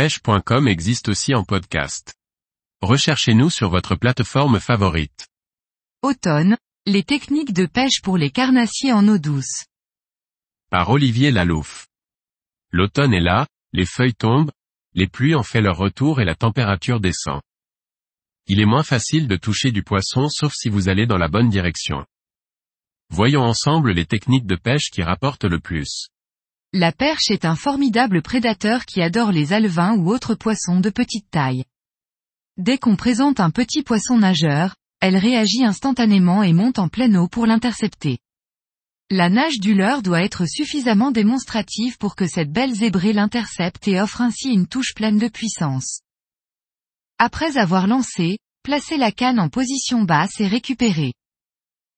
pêche.com existe aussi en podcast. Recherchez-nous sur votre plateforme favorite. Automne, les techniques de pêche pour les carnassiers en eau douce. Par Olivier Lalouf. L'automne est là, les feuilles tombent, les pluies ont fait leur retour et la température descend. Il est moins facile de toucher du poisson sauf si vous allez dans la bonne direction. Voyons ensemble les techniques de pêche qui rapportent le plus. La perche est un formidable prédateur qui adore les alevins ou autres poissons de petite taille. Dès qu'on présente un petit poisson nageur, elle réagit instantanément et monte en pleine eau pour l'intercepter. La nage du leurre doit être suffisamment démonstrative pour que cette belle zébrée l'intercepte et offre ainsi une touche pleine de puissance. Après avoir lancé, placez la canne en position basse et récupérez.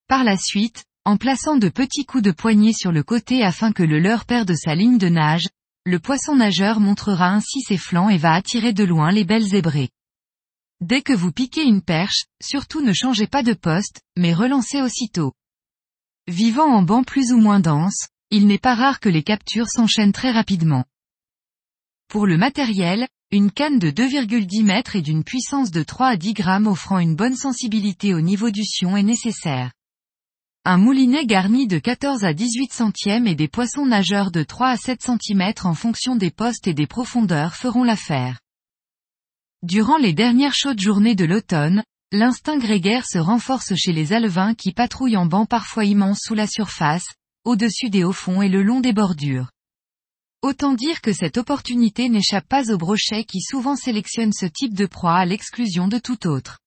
Par la suite, en plaçant de petits coups de poignet sur le côté afin que le leurre perde sa ligne de nage, le poisson nageur montrera ainsi ses flancs et va attirer de loin les belles zébrées. Dès que vous piquez une perche, surtout ne changez pas de poste, mais relancez aussitôt. Vivant en banc plus ou moins dense, il n'est pas rare que les captures s'enchaînent très rapidement. Pour le matériel, une canne de 2,10 mètres et d'une puissance de 3 à 10 grammes offrant une bonne sensibilité au niveau du sion est nécessaire. Un moulinet garni de 14 à 18 centièmes et des poissons nageurs de 3 à 7 cm en fonction des postes et des profondeurs feront l'affaire. Durant les dernières chaudes journées de l'automne, l'instinct grégaire se renforce chez les alevins qui patrouillent en bancs parfois immenses sous la surface, au-dessus des hauts fonds et le long des bordures. Autant dire que cette opportunité n'échappe pas aux brochets qui souvent sélectionnent ce type de proie à l'exclusion de tout autre.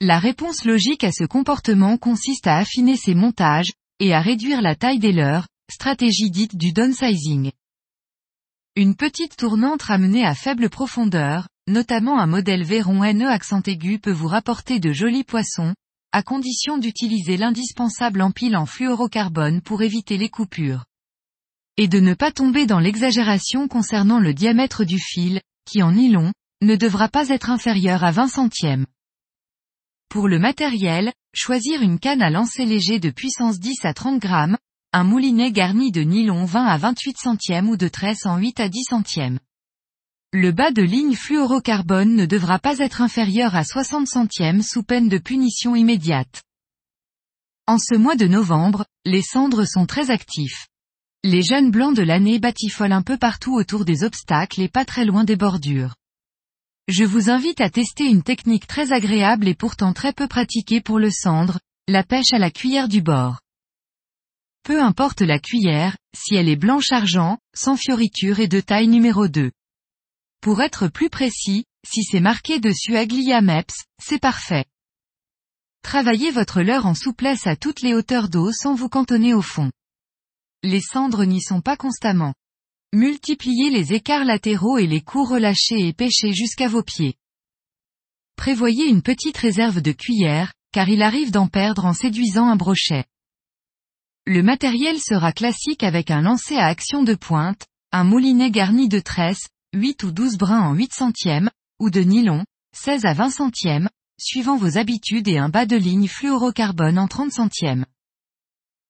La réponse logique à ce comportement consiste à affiner ses montages, et à réduire la taille des leurs, stratégie dite du downsizing. Une petite tournante ramenée à faible profondeur, notamment un modèle Véron NE accent aigu peut vous rapporter de jolis poissons, à condition d'utiliser l'indispensable empile en fluorocarbone pour éviter les coupures. Et de ne pas tomber dans l'exagération concernant le diamètre du fil, qui en nylon, ne devra pas être inférieur à 20 centièmes. Pour le matériel, choisir une canne à lancer léger de puissance 10 à 30 grammes, un moulinet garni de nylon 20 à 28 centièmes ou de tresse en 8 à 10 centièmes. Le bas de ligne fluorocarbone ne devra pas être inférieur à 60 centièmes sous peine de punition immédiate. En ce mois de novembre, les cendres sont très actifs. Les jeunes blancs de l'année batifolent un peu partout autour des obstacles et pas très loin des bordures. Je vous invite à tester une technique très agréable et pourtant très peu pratiquée pour le cendre, la pêche à la cuillère du bord. Peu importe la cuillère, si elle est blanche argent, sans fioriture et de taille numéro 2. Pour être plus précis, si c'est marqué dessus Aglia Meps, c'est parfait. Travaillez votre leurre en souplesse à toutes les hauteurs d'eau sans vous cantonner au fond. Les cendres n'y sont pas constamment. Multipliez les écarts latéraux et les coups relâchés et pêchez jusqu'à vos pieds. Prévoyez une petite réserve de cuillère, car il arrive d'en perdre en séduisant un brochet. Le matériel sera classique avec un lancer à action de pointe, un moulinet garni de tresses, 8 ou 12 brins en 8 centièmes, ou de nylon, 16 à 20 centièmes, suivant vos habitudes et un bas de ligne fluorocarbone en 30 centièmes.